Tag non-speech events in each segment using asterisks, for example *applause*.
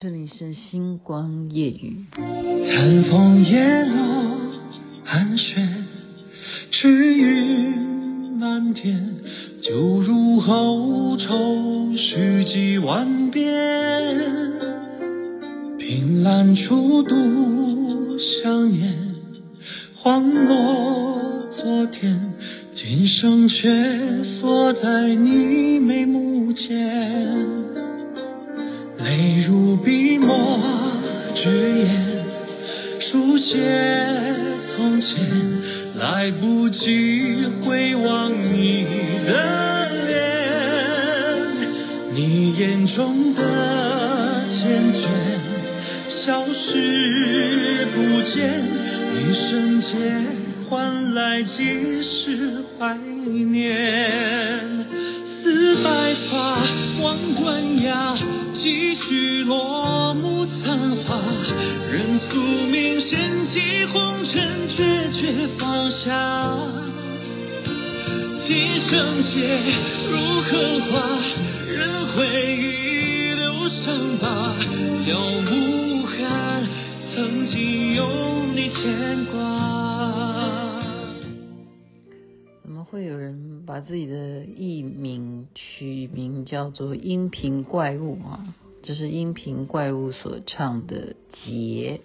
这里是星光夜雨。残风叶落，寒雪积云满天，酒入喉愁绪几万遍。凭栏处独香烟，恍若昨天，今生却锁在你眉目间。泪如笔墨纸砚，书写从前，来不及回望你的脸，你眼中的缱绻消失不见，一瞬间换来几世怀念，今生血如荷花，任回忆留伤疤，了无憾，曾经有你牵挂。怎么会有人把自己的艺名取名叫做《音频怪物》啊？这是音频怪物所唱的《劫》，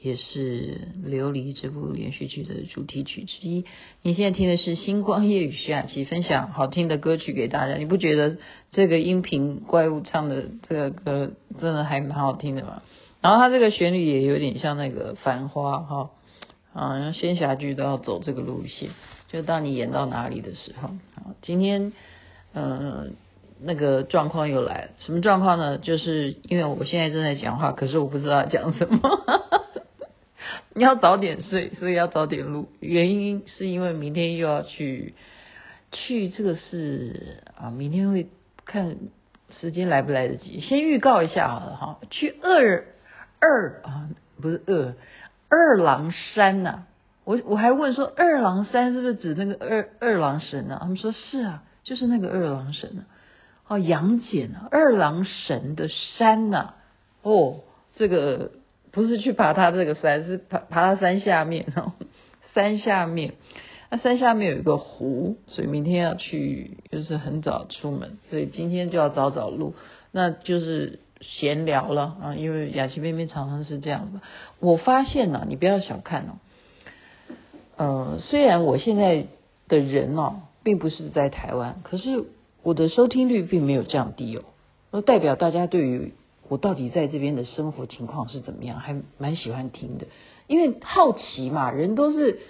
也是《琉璃》这部连续剧的主题曲之一。你现在听的是星光夜雨徐雅琪分享好听的歌曲给大家，你不觉得这个音频怪物唱的这个歌真的还蛮好听的吗？然后它这个旋律也有点像那个《繁花》哈，啊，仙侠剧都要走这个路线，就当你演到哪里的时候，好，今天嗯。那个状况又来了，什么状况呢？就是因为我现在正在讲话，可是我不知道讲什么。你要早点睡，所以要早点录。原因是因为明天又要去去这个是啊，明天会看时间来不来得及。先预告一下好了哈，去二二啊，不是二二郎山呐、我我还问说二郎山是不是指那个二二郎神啊？他们说是啊，就是那个二郎神啊。哦，杨戬啊，二郎神的山呐、哦，这个不是去爬它这个山，是爬爬他山下面哦，山下面，那山下面有一个湖，所以明天要去，就是很早出门，所以今天就要早早录，那就是闲聊了啊，因为雅琪妹妹常常是这样子。我发现呢、你不要小看哦，呃，虽然我现在的人哦，并不是在台湾，可是。我的收听率并没有降低哦，那代表大家对于我到底在这边的生活情况是怎么样，还蛮喜欢听的。因为好奇嘛，人都是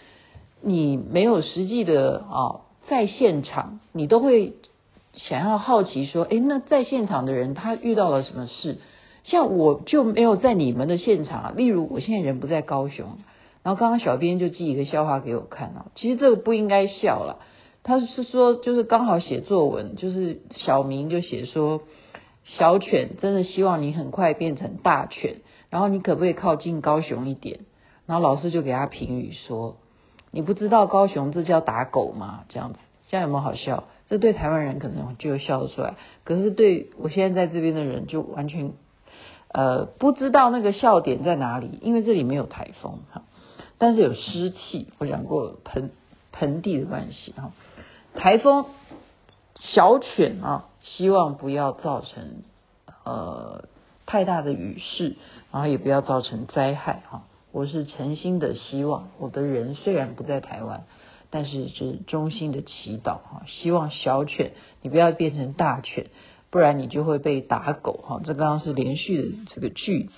你没有实际的啊，在现场，你都会想要好奇说，诶，那在现场的人他遇到了什么事？像我就没有在你们的现场。例如，我现在人不在高雄，然后刚刚小编就寄一个笑话给我看啊，其实这个不应该笑了。他是说，就是刚好写作文，就是小明就写说，小犬真的希望你很快变成大犬，然后你可不可以靠近高雄一点？然后老师就给他评语说，你不知道高雄这叫打狗吗？这样子，这样有没有好笑？这对台湾人可能就笑得出来，可是对我现在在这边的人就完全呃不知道那个笑点在哪里，因为这里没有台风哈，但是有湿气，我讲过盆盆地的关系哈。台风小犬啊，希望不要造成呃太大的雨势，然后也不要造成灾害哈。我是诚心的希望，我的人虽然不在台湾，但是是衷心的祈祷哈，希望小犬你不要变成大犬，不然你就会被打狗哈。这刚刚是连续的这个句子，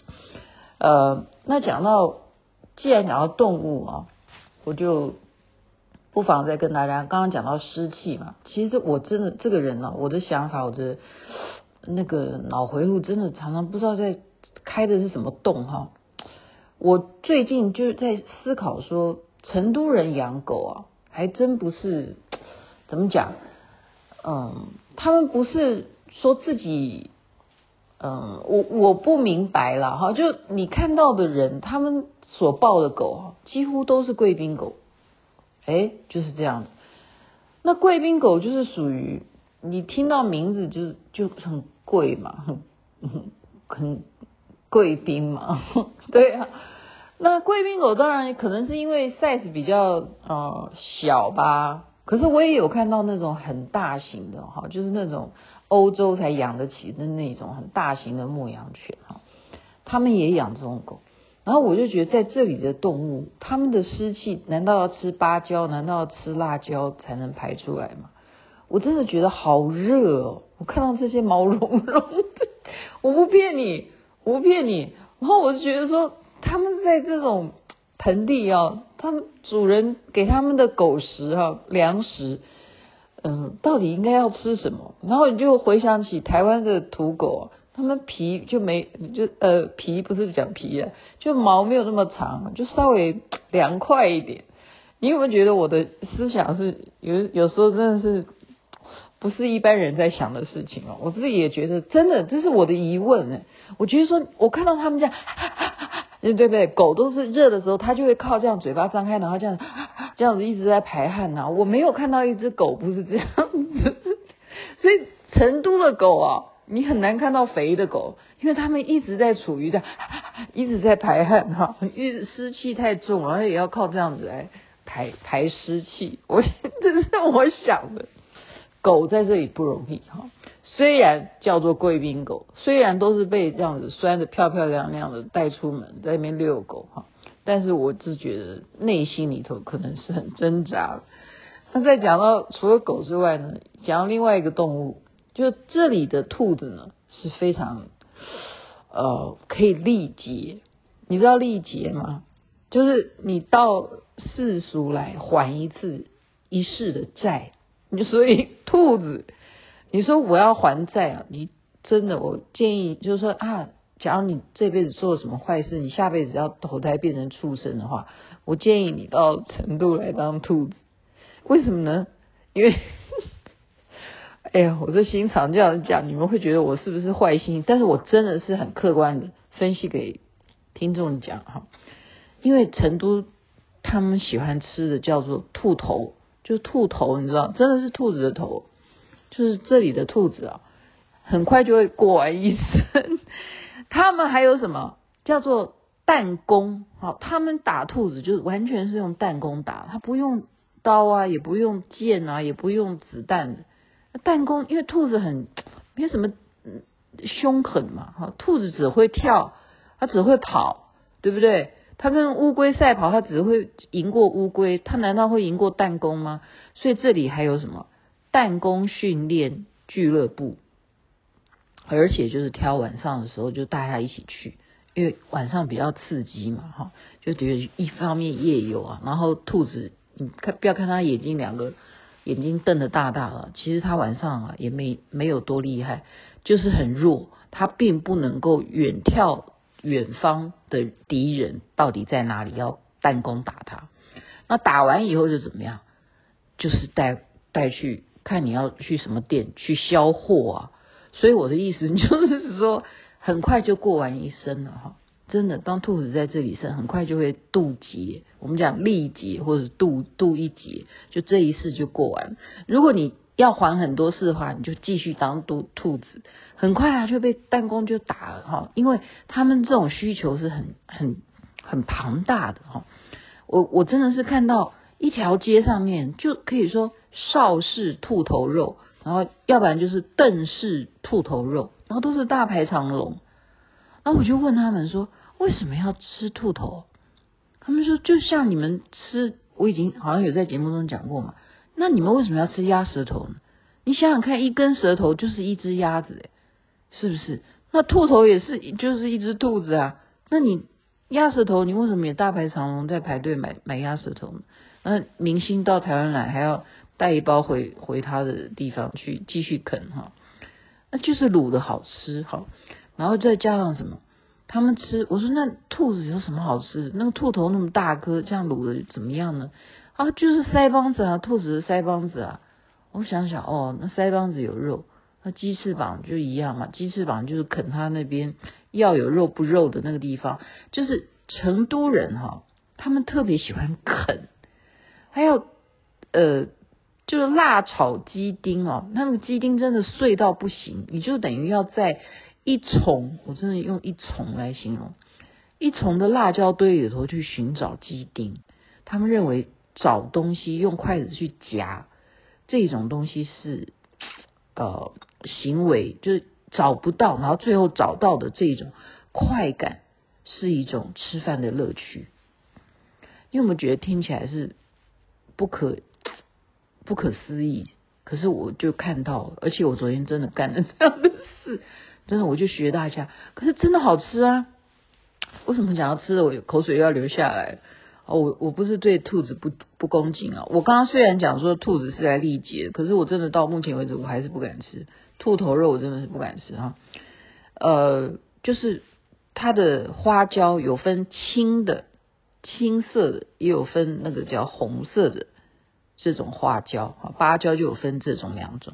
呃，那讲到既然讲到动物啊，我就。不妨再跟大家，刚刚讲到湿气嘛，其实我真的这个人呢、啊，我的想法，我的那个脑回路真的常常不知道在开的是什么洞哈。我最近就是在思考说，成都人养狗啊，还真不是怎么讲，嗯，他们不是说自己，嗯，我我不明白了哈，就你看到的人，他们所抱的狗，几乎都是贵宾狗。哎，就是这样子。那贵宾狗就是属于你听到名字就就很贵嘛，很很贵宾嘛，*laughs* 对啊。那贵宾狗当然可能是因为 size 比较呃小吧，可是我也有看到那种很大型的哈，就是那种欧洲才养得起的那种很大型的牧羊犬哈，他们也养这种狗。然后我就觉得在这里的动物，他们的湿气难道要吃芭蕉，难道要吃辣椒才能排出来吗？我真的觉得好热哦！我看到这些毛茸茸的，*laughs* 我不骗你，我不骗你。然后我就觉得说。他们在这种盆地啊，他们主人给他们的狗食啊，粮食，嗯，到底应该要吃什么？然后你就回想起台湾的土狗，他们皮就没就呃皮不是讲皮啊，就毛没有那么长，就稍微凉快一点。你有没有觉得我的思想是有有时候真的是不是一般人在想的事情哦？我自己也觉得真的，这是我的疑问呢。我觉得说，我看到他们这样。对不对？狗都是热的时候，它就会靠这样嘴巴张开，然后这样这样子一直在排汗呐。我没有看到一只狗不是这样子，所以成都的狗啊，你很难看到肥的狗，因为它们一直在处于的，*laughs* 一直在排汗哈，*laughs* 因为湿气太重，然后也要靠这样子来排排湿气。我 *laughs* 这是我想的，狗在这里不容易哈。虽然叫做贵宾狗，虽然都是被这样子拴的漂漂亮亮的带出门，在那边遛狗哈，但是我只觉得内心里头可能是很挣扎的。那再讲到除了狗之外呢，讲到另外一个动物，就这里的兔子呢是非常呃可以历劫，你知道历劫吗？就是你到世俗来还一次一世的债，你所以兔子。你说我要还债啊？你真的，我建议就是说啊，假如你这辈子做了什么坏事，你下辈子要投胎变成畜生的话，我建议你到成都来当兔子。为什么呢？因为，哎呀，我这心肠这样讲，你们会觉得我是不是坏心？但是我真的是很客观的分析给听众讲哈，因为成都他们喜欢吃的叫做兔头，就兔头，你知道，真的是兔子的头。就是这里的兔子啊，很快就会过完一生。*laughs* 他们还有什么叫做弹弓？好，他们打兔子就是完全是用弹弓打，他不用刀啊，也不用剑啊，也不用子弹的。弹弓，因为兔子很没有什么凶狠嘛，哈，兔子只会跳，它只会跑，对不对？它跟乌龟赛跑，它只会赢过乌龟，它难道会赢过弹弓吗？所以这里还有什么？弹弓训练俱乐部，而且就是挑晚上的时候就大家一起去，因为晚上比较刺激嘛，哈，就等于一方面夜游啊，然后兔子，你看不要看它眼睛两个眼睛瞪得大大的，其实他晚上啊也没没有多厉害，就是很弱，他并不能够远眺远方的敌人到底在哪里，要弹弓打他。那打完以后就怎么样？就是带带去。看你要去什么店去销货啊，所以我的意思就是说，很快就过完一生了哈。真的，当兔子在这里生，很快就会渡劫。我们讲历劫或者渡渡一劫，就这一世就过完。如果你要还很多世的话，你就继续当兔兔子，很快啊就被弹弓就打了哈。因为他们这种需求是很很很庞大的哈。我我真的是看到。一条街上面就可以说邵氏兔头肉，然后要不然就是邓氏兔头肉，然后都是大排长龙。然后我就问他们说，为什么要吃兔头？他们说就像你们吃，我已经好像有在节目中讲过嘛。那你们为什么要吃鸭舌头呢？你想想看，一根舌头就是一只鸭子，诶，是不是？那兔头也是，就是一只兔子啊。那你鸭舌头，你为什么也大排长龙在排队买买鸭舌头呢？那明星到台湾来，还要带一包回回他的地方去继续啃哈，那就是卤的好吃哈，然后再加上什么？他们吃，我说那兔子有什么好吃？那个兔头那么大颗，这样卤的怎么样呢？啊，就是腮帮子啊，兔子的腮帮子啊。我想想哦，那腮帮子有肉，那鸡翅膀就一样嘛，鸡翅膀就是啃它那边要有肉不肉的那个地方，就是成都人哈，他们特别喜欢啃。还有，呃，就是辣炒鸡丁哦，那个鸡丁真的碎到不行，你就等于要在一一丛，我真的用一丛来形容，一丛的辣椒堆里头去寻找鸡丁。他们认为找东西用筷子去夹这种东西是呃行为，就是找不到，然后最后找到的这种快感是一种吃饭的乐趣。你有没有觉得听起来是不可不可思议？可是我就看到，而且我昨天真的干了这样的事，真的我就学大家。可是真的好吃啊！为什么讲到吃的，我口水又要流下来？哦，我我不是对兔子不不恭敬啊。我刚刚虽然讲说兔子是在历劫，可是我真的到目前为止我还是不敢吃兔头肉，我真的是不敢吃哈。呃，就是它的花椒有分青的。青色的也有分那个叫红色的这种花椒啊，芭蕉就有分这种两种。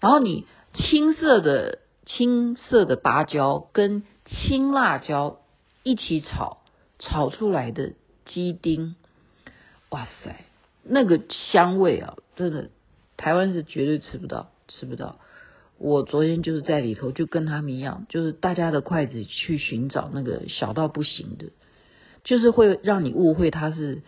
然后你青色的青色的芭蕉跟青辣椒一起炒，炒出来的鸡丁，哇塞，那个香味啊，真的台湾是绝对吃不到，吃不到。我昨天就是在里头就跟他们一样，就是大家的筷子去寻找那个小到不行的。就是会让你误会它是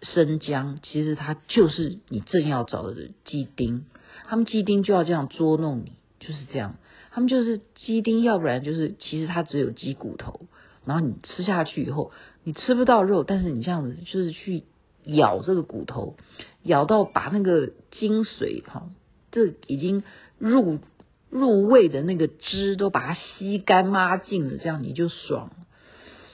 生姜，其实它就是你正要找的鸡丁。他们鸡丁就要这样捉弄你，就是这样。他们就是鸡丁，要不然就是其实它只有鸡骨头，然后你吃下去以后，你吃不到肉，但是你这样子就是去咬这个骨头，咬到把那个精髓哈，这已经入入味的那个汁都把它吸干抹净了，这样你就爽。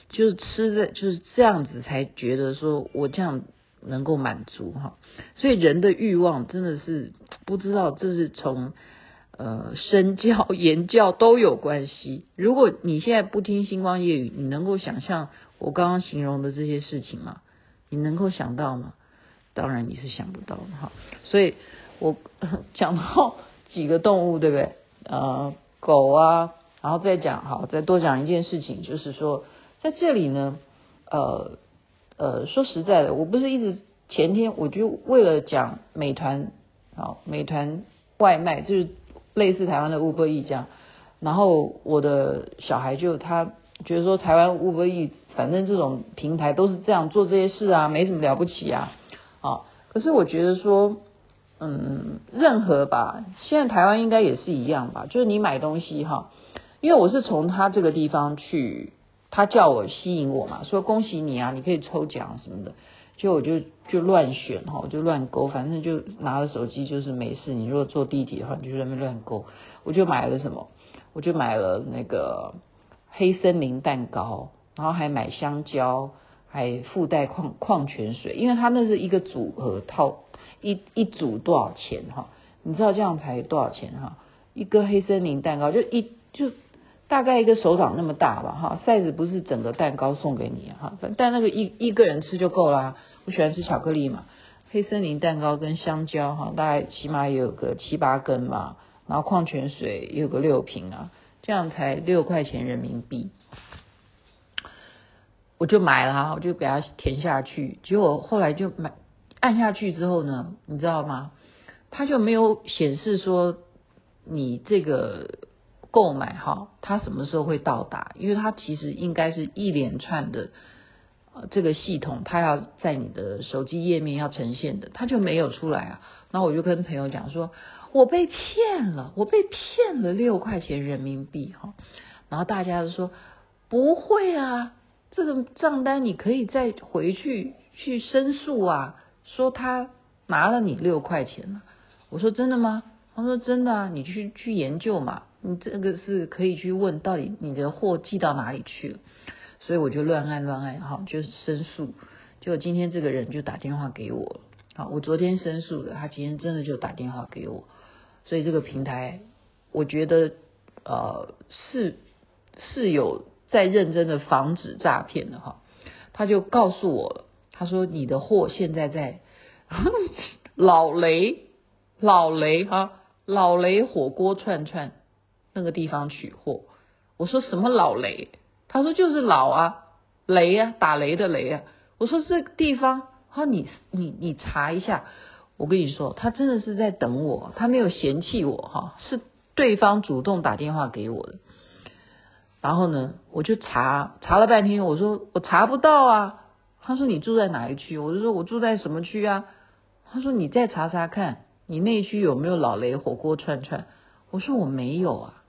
就是吃的就是这样子，才觉得说我这样能够满足哈。所以人的欲望真的是不知道，这是从呃身教言教都有关系。如果你现在不听星光夜语，你能够想象我刚刚形容的这些事情吗？你能够想到吗？当然你是想不到的哈。所以我 *laughs* 讲到几个动物，对不对？呃，狗啊，然后再讲好，再多讲一件事情，就是说。在这里呢，呃呃，说实在的，我不是一直前天我就为了讲美团，好，美团外卖就是类似台湾的 Uber Eats 这样，然后我的小孩就他觉得说台湾 Uber Eats 反正这种平台都是这样做这些事啊，没什么了不起啊，啊，可是我觉得说，嗯，任何吧，现在台湾应该也是一样吧，就是你买东西哈，因为我是从他这个地方去。他叫我吸引我嘛，说恭喜你啊，你可以抽奖什么的，就我就就乱选哈，我就乱勾，反正就拿着手机就是没事。你如果坐地铁的话，你就在那边乱勾。我就买了什么？我就买了那个黑森林蛋糕，然后还买香蕉，还附带矿矿泉水，因为它那是一个组合套，一一组多少钱哈？你知道这样才多少钱哈？一个黑森林蛋糕就一就。大概一个手掌那么大吧，哈，size 不是整个蛋糕送给你哈，但那个一一个人吃就够啦。我喜欢吃巧克力嘛，黑森林蛋糕跟香蕉哈，大概起码也有个七八根嘛，然后矿泉水也有个六瓶啊，这样才六块钱人民币，我就买了哈，我就给它填下去，结果后来就买按下去之后呢，你知道吗？它就没有显示说你这个。购买哈，它什么时候会到达？因为它其实应该是一连串的，这个系统它要在你的手机页面要呈现的，它就没有出来啊。然后我就跟朋友讲说，我被骗了，我被骗了六块钱人民币哈。然后大家都说不会啊，这个账单你可以再回去去申诉啊，说他拿了你六块钱了。我说真的吗？他说真的啊，你去去研究嘛。你这个是可以去问，到底你的货寄到哪里去了？所以我就乱按乱按，哈，就是申诉。结果今天这个人就打电话给我，好，我昨天申诉的，他今天真的就打电话给我。所以这个平台，我觉得呃是是有在认真的防止诈骗的哈。他就告诉我了，他说你的货现在在 *laughs* 老雷老雷哈老雷火锅串串。那个地方取货，我说什么老雷？他说就是老啊，雷啊，打雷的雷啊。我说这个地方，他说你你你查一下。我跟你说，他真的是在等我，他没有嫌弃我哈，是对方主动打电话给我的。然后呢，我就查查了半天，我说我查不到啊。他说你住在哪一区？我就说我住在什么区啊？他说你再查查看，你那区有没有老雷火锅串串？我说我没有啊。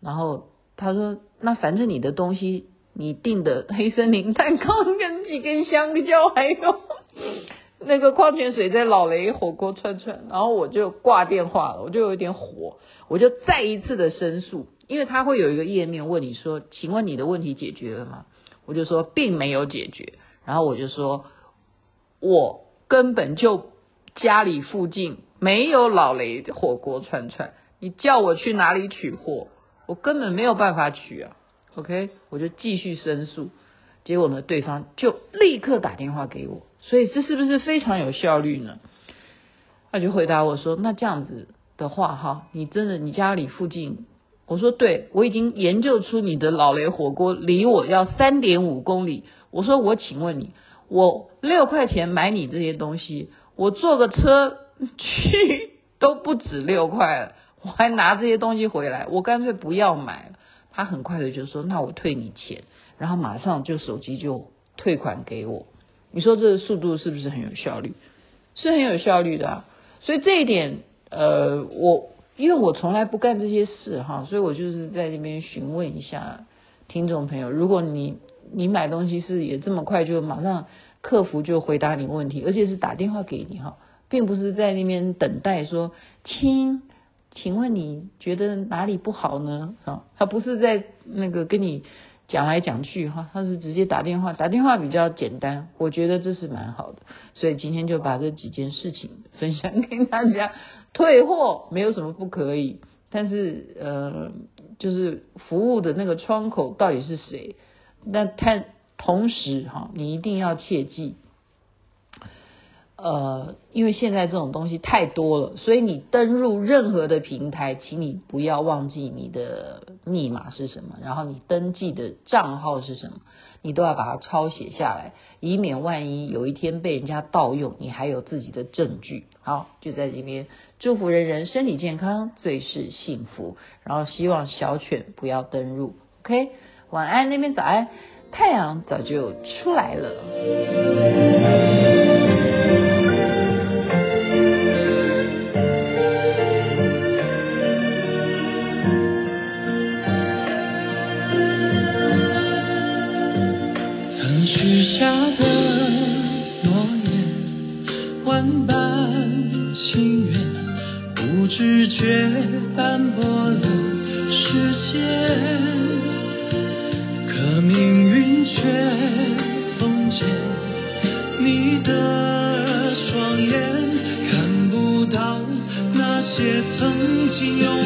然后他说那反正你的东西，你订的黑森林蛋糕跟几根香蕉，还有 *laughs* 那个矿泉水在老雷火锅串串。然后我就挂电话了，我就有点火，我就再一次的申诉。因为他会有一个页面问你说，请问你的问题解决了吗？我就说并没有解决，然后我就说，我根本就家里附近没有老雷火锅串串，你叫我去哪里取货？我根本没有办法取啊。OK，我就继续申诉，结果呢，对方就立刻打电话给我，所以这是不是非常有效率呢？他就回答我说，那这样子的话哈，你真的你家里附近。我说对，我已经研究出你的老雷火锅离我要三点五公里。我说我请问你，我六块钱买你这些东西，我坐个车 *laughs* 去都不止六块了，我还拿这些东西回来，我干脆不要买了。他很快的就说，那我退你钱，然后马上就手机就退款给我。你说这个速度是不是很有效率？是很有效率的啊。所以这一点，呃，我。因为我从来不干这些事哈，所以我就是在这边询问一下听众朋友，如果你你买东西是也这么快就马上客服就回答你问题，而且是打电话给你哈，并不是在那边等待说，亲，请问你觉得哪里不好呢？啊，他不是在那个跟你。讲来讲去哈，他是直接打电话，打电话比较简单，我觉得这是蛮好的，所以今天就把这几件事情分享给大家。退货没有什么不可以，但是呃，就是服务的那个窗口到底是谁？那他同时哈，你一定要切记。呃，因为现在这种东西太多了，所以你登入任何的平台，请你不要忘记你的密码是什么，然后你登记的账号是什么，你都要把它抄写下来，以免万一有一天被人家盗用，你还有自己的证据。好，就在这边祝福人人身体健康，最是幸福，然后希望小犬不要登入。OK，晚安，那边早安，太阳早就出来了。些曾经有